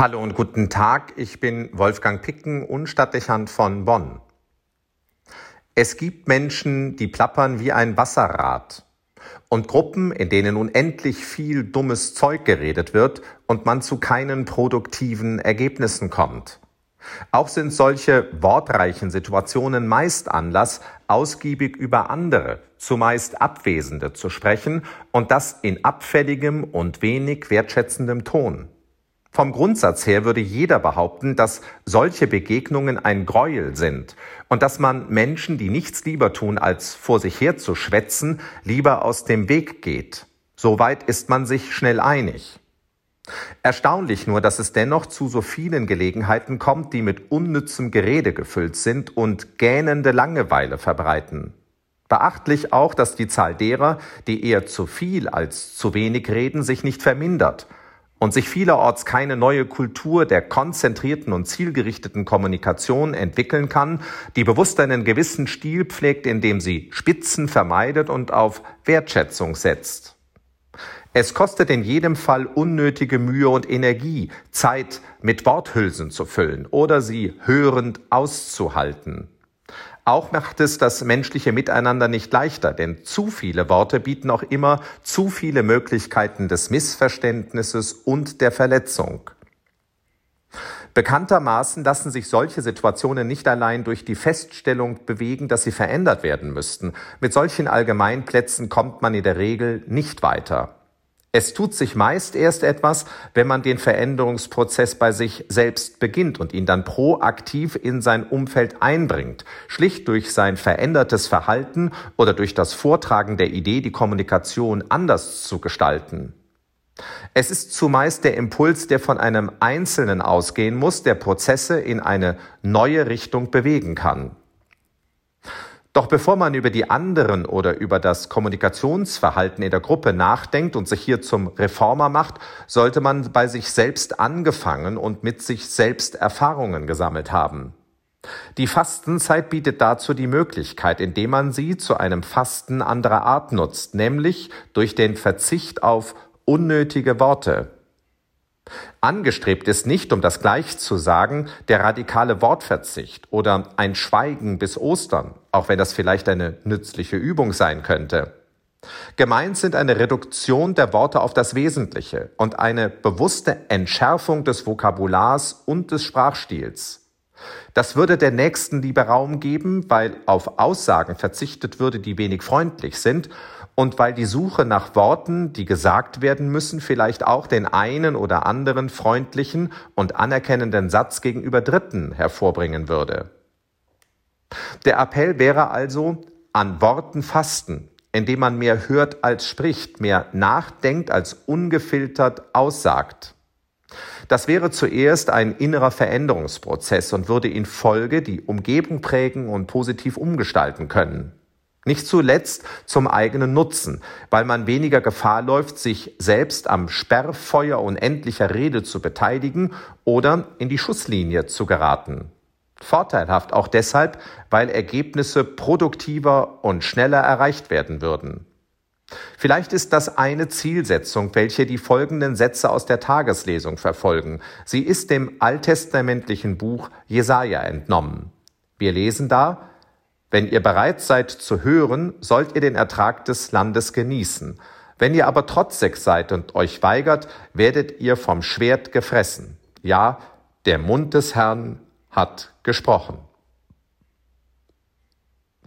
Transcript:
Hallo und guten Tag, ich bin Wolfgang Picken, Unstattlichhand von Bonn. Es gibt Menschen, die plappern wie ein Wasserrad und Gruppen, in denen unendlich viel dummes Zeug geredet wird und man zu keinen produktiven Ergebnissen kommt. Auch sind solche wortreichen Situationen meist Anlass, ausgiebig über andere, zumeist Abwesende zu sprechen und das in abfälligem und wenig wertschätzendem Ton. Vom Grundsatz her würde jeder behaupten, dass solche Begegnungen ein Gräuel sind und dass man Menschen, die nichts lieber tun, als vor sich her zu schwätzen, lieber aus dem Weg geht. Soweit ist man sich schnell einig. Erstaunlich nur, dass es dennoch zu so vielen Gelegenheiten kommt, die mit unnützem Gerede gefüllt sind und gähnende Langeweile verbreiten. Beachtlich auch, dass die Zahl derer, die eher zu viel als zu wenig reden, sich nicht vermindert – und sich vielerorts keine neue Kultur der konzentrierten und zielgerichteten Kommunikation entwickeln kann, die bewusst einen gewissen Stil pflegt, indem sie Spitzen vermeidet und auf Wertschätzung setzt. Es kostet in jedem Fall unnötige Mühe und Energie, Zeit mit Worthülsen zu füllen oder sie hörend auszuhalten. Auch macht es das menschliche Miteinander nicht leichter, denn zu viele Worte bieten auch immer zu viele Möglichkeiten des Missverständnisses und der Verletzung. Bekanntermaßen lassen sich solche Situationen nicht allein durch die Feststellung bewegen, dass sie verändert werden müssten. Mit solchen Allgemeinplätzen kommt man in der Regel nicht weiter. Es tut sich meist erst etwas, wenn man den Veränderungsprozess bei sich selbst beginnt und ihn dann proaktiv in sein Umfeld einbringt, schlicht durch sein verändertes Verhalten oder durch das Vortragen der Idee, die Kommunikation anders zu gestalten. Es ist zumeist der Impuls, der von einem Einzelnen ausgehen muss, der Prozesse in eine neue Richtung bewegen kann. Doch bevor man über die anderen oder über das Kommunikationsverhalten in der Gruppe nachdenkt und sich hier zum Reformer macht, sollte man bei sich selbst angefangen und mit sich selbst Erfahrungen gesammelt haben. Die Fastenzeit bietet dazu die Möglichkeit, indem man sie zu einem Fasten anderer Art nutzt, nämlich durch den Verzicht auf unnötige Worte. Angestrebt ist nicht, um das gleich zu sagen, der radikale Wortverzicht oder ein Schweigen bis Ostern, auch wenn das vielleicht eine nützliche Übung sein könnte. Gemeint sind eine Reduktion der Worte auf das Wesentliche und eine bewusste Entschärfung des Vokabulars und des Sprachstils. Das würde der Nächsten lieber Raum geben, weil auf Aussagen verzichtet würde, die wenig freundlich sind und weil die Suche nach Worten, die gesagt werden müssen, vielleicht auch den einen oder anderen freundlichen und anerkennenden Satz gegenüber Dritten hervorbringen würde. Der Appell wäre also an Worten fasten, indem man mehr hört als spricht, mehr nachdenkt als ungefiltert aussagt. Das wäre zuerst ein innerer Veränderungsprozess und würde in Folge die Umgebung prägen und positiv umgestalten können. Nicht zuletzt zum eigenen Nutzen, weil man weniger Gefahr läuft, sich selbst am Sperrfeuer unendlicher Rede zu beteiligen oder in die Schusslinie zu geraten. Vorteilhaft auch deshalb, weil Ergebnisse produktiver und schneller erreicht werden würden. Vielleicht ist das eine Zielsetzung, welche die folgenden Sätze aus der Tageslesung verfolgen. Sie ist dem alttestamentlichen Buch Jesaja entnommen. Wir lesen da, wenn ihr bereit seid zu hören, sollt ihr den Ertrag des Landes genießen. Wenn ihr aber trotzig seid und euch weigert, werdet ihr vom Schwert gefressen. Ja, der Mund des Herrn hat gesprochen.